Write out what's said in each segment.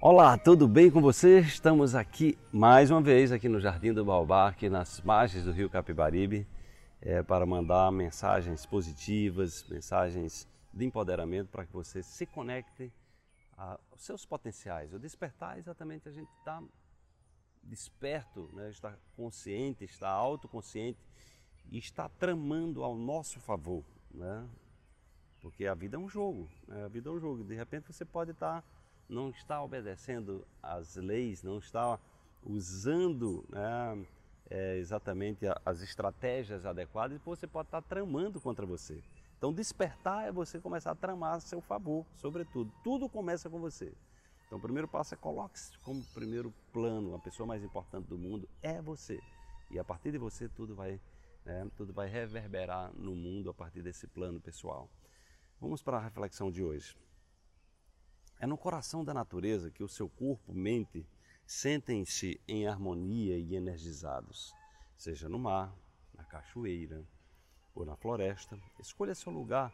Olá, tudo bem com você? Estamos aqui mais uma vez aqui no Jardim do Baobá, aqui nas margens do Rio Capibaribe, é, para mandar mensagens positivas, mensagens de empoderamento para que você se conecte aos seus potenciais. O despertar é exatamente a gente estar tá desperto, né? estar consciente, estar autoconsciente e estar tramando ao nosso favor, né? Porque a vida é um jogo, né? a vida é um jogo. De repente você pode estar tá não está obedecendo às leis, não está usando né, é, exatamente as estratégias adequadas, você pode estar tramando contra você. Então, despertar é você começar a tramar a seu favor, sobretudo. Tudo começa com você. Então, o primeiro passo é coloque-se como primeiro plano, a pessoa mais importante do mundo é você. E a partir de você, tudo vai, né, tudo vai reverberar no mundo a partir desse plano pessoal. Vamos para a reflexão de hoje. É no coração da natureza que o seu corpo, mente, sentem-se em harmonia e energizados, seja no mar, na cachoeira ou na floresta. Escolha seu lugar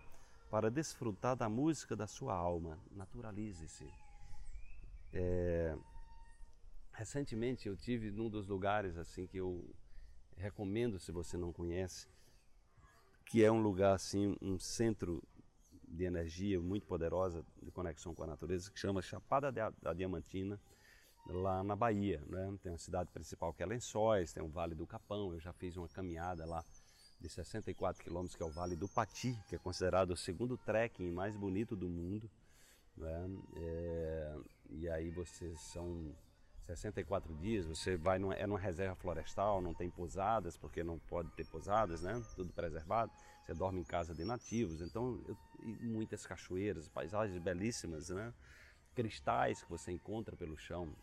para desfrutar da música da sua alma. Naturalize-se. É... Recentemente eu tive num dos lugares assim que eu recomendo se você não conhece, que é um lugar assim, um centro de energia muito poderosa de conexão com a natureza que chama Chapada da Diamantina, lá na Bahia. Né? Tem uma cidade principal que é Lençóis, tem o Vale do Capão. Eu já fiz uma caminhada lá de 64 quilômetros, que é o Vale do Pati, que é considerado o segundo trekking mais bonito do mundo. Né? É, e aí vocês são 64 dias, você vai numa, é numa reserva florestal, não tem pousadas, porque não pode ter pousadas, né? Tudo preservado. Você dorme em casa de nativos, então eu, muitas cachoeiras, paisagens belíssimas, né? Cristais que você encontra pelo chão.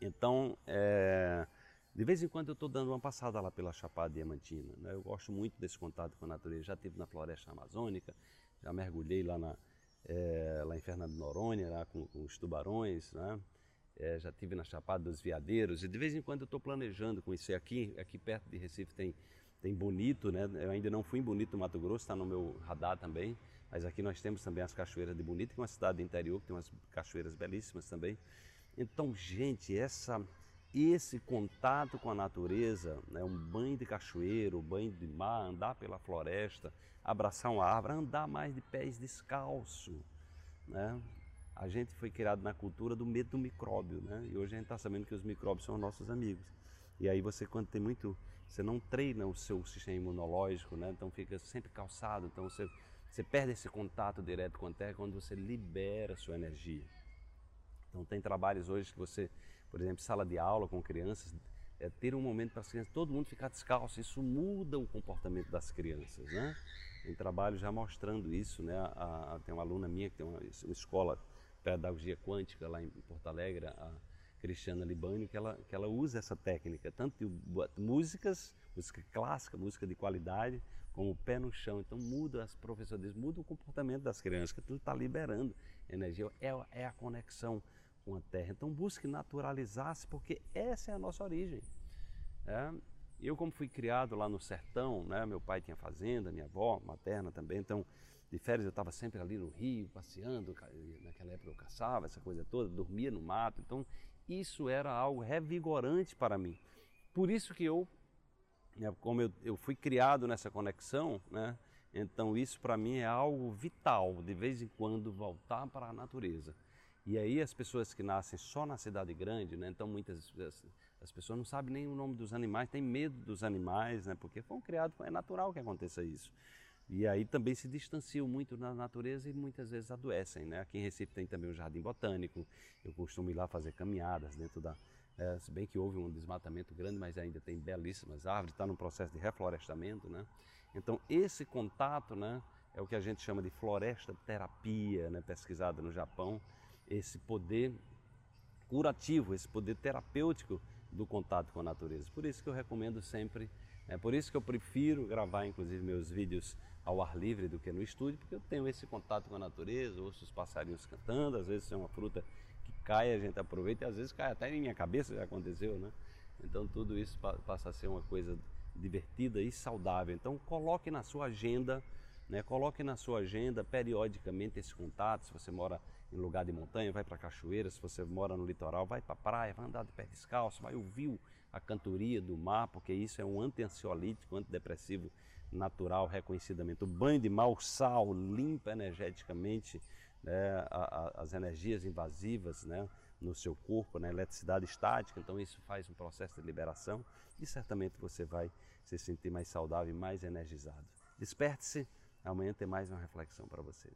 Então, é, de vez em quando eu estou dando uma passada lá pela Chapada Diamantina. Né? Eu gosto muito desse contato com a natureza. Já estive na floresta amazônica, já mergulhei lá, na, é, lá em Fernando Noronha, lá com, com os tubarões, né? É, já tive na Chapada dos Veadeiros e de vez em quando eu estou planejando conhecer aqui, aqui perto de Recife tem, tem Bonito, né? Eu ainda não fui em Bonito, Mato Grosso, está no meu radar também, mas aqui nós temos também as cachoeiras de Bonito, que é uma cidade do interior que tem umas cachoeiras belíssimas também. Então, gente, essa esse contato com a natureza, né, um banho de cachoeiro, um banho de mar, andar pela floresta, abraçar uma árvore, andar mais de pés descalço, né? a gente foi criado na cultura do medo do micróbio, né? E hoje a gente está sabendo que os micróbios são nossos amigos. E aí você quando tem muito, você não treina o seu sistema imunológico, né? Então fica sempre calçado, então você você perde esse contato direto com a terra quando você libera a sua energia. Então tem trabalhos hoje que você, por exemplo, sala de aula com crianças, é ter um momento para as crianças, todo mundo ficar descalço, isso muda o comportamento das crianças, né? Tem trabalho já mostrando isso, né? A, a, tem uma aluna minha que tem uma, uma escola pedagogia quântica lá em Porto Alegre, a Cristiana Libânio, que ela, que ela usa essa técnica, tanto de músicas, música clássica, música de qualidade, como o pé no chão. Então muda, as professoras muda o comportamento das crianças, que tudo está liberando energia, é, é a conexão com a terra. Então busque naturalizar-se, porque essa é a nossa origem. É? Eu, como fui criado lá no sertão, né? meu pai tinha fazenda, minha avó materna também, então de férias eu estava sempre ali no rio, passeando, naquela época eu caçava, essa coisa toda, dormia no mato, então isso era algo revigorante para mim. Por isso que eu, como eu, eu fui criado nessa conexão, né, então isso para mim é algo vital, de vez em quando voltar para a natureza. E aí as pessoas que nascem só na cidade grande, né, então muitas as, as pessoas não sabem nem o nome dos animais, têm medo dos animais, né, porque foram criados, é natural que aconteça isso. E aí também se distanciam muito na natureza e muitas vezes adoecem. Né? Aqui em Recife tem também o Jardim Botânico, eu costumo ir lá fazer caminhadas dentro da. É, se bem que houve um desmatamento grande, mas ainda tem belíssimas árvores, está no processo de reflorestamento. Né? Então, esse contato né, é o que a gente chama de floresta terapia, né, pesquisada no Japão, esse poder curativo, esse poder terapêutico do contato com a natureza. Por isso que eu recomendo sempre, é por isso que eu prefiro gravar inclusive meus vídeos ao ar livre do que no estúdio, porque eu tenho esse contato com a natureza, ouço os passarinhos cantando, às vezes é uma fruta cai, a gente aproveita e às vezes cai até em minha cabeça, já aconteceu, né? Então tudo isso passa a ser uma coisa divertida e saudável. Então coloque na sua agenda, né? Coloque na sua agenda periodicamente esse contato, se você mora em lugar de montanha, vai para cachoeira, se você mora no litoral, vai para praia, vai andar de pé descalço, vai ouvir a cantoria do mar, porque isso é um anti-ansiolítico, antidepressivo natural, reconhecidamente. O banho de mau sal limpa energeticamente né, a, a, as energias invasivas né, no seu corpo, na né, eletricidade estática, então isso faz um processo de liberação e certamente você vai se sentir mais saudável e mais energizado. Desperte-se, amanhã tem mais uma reflexão para você.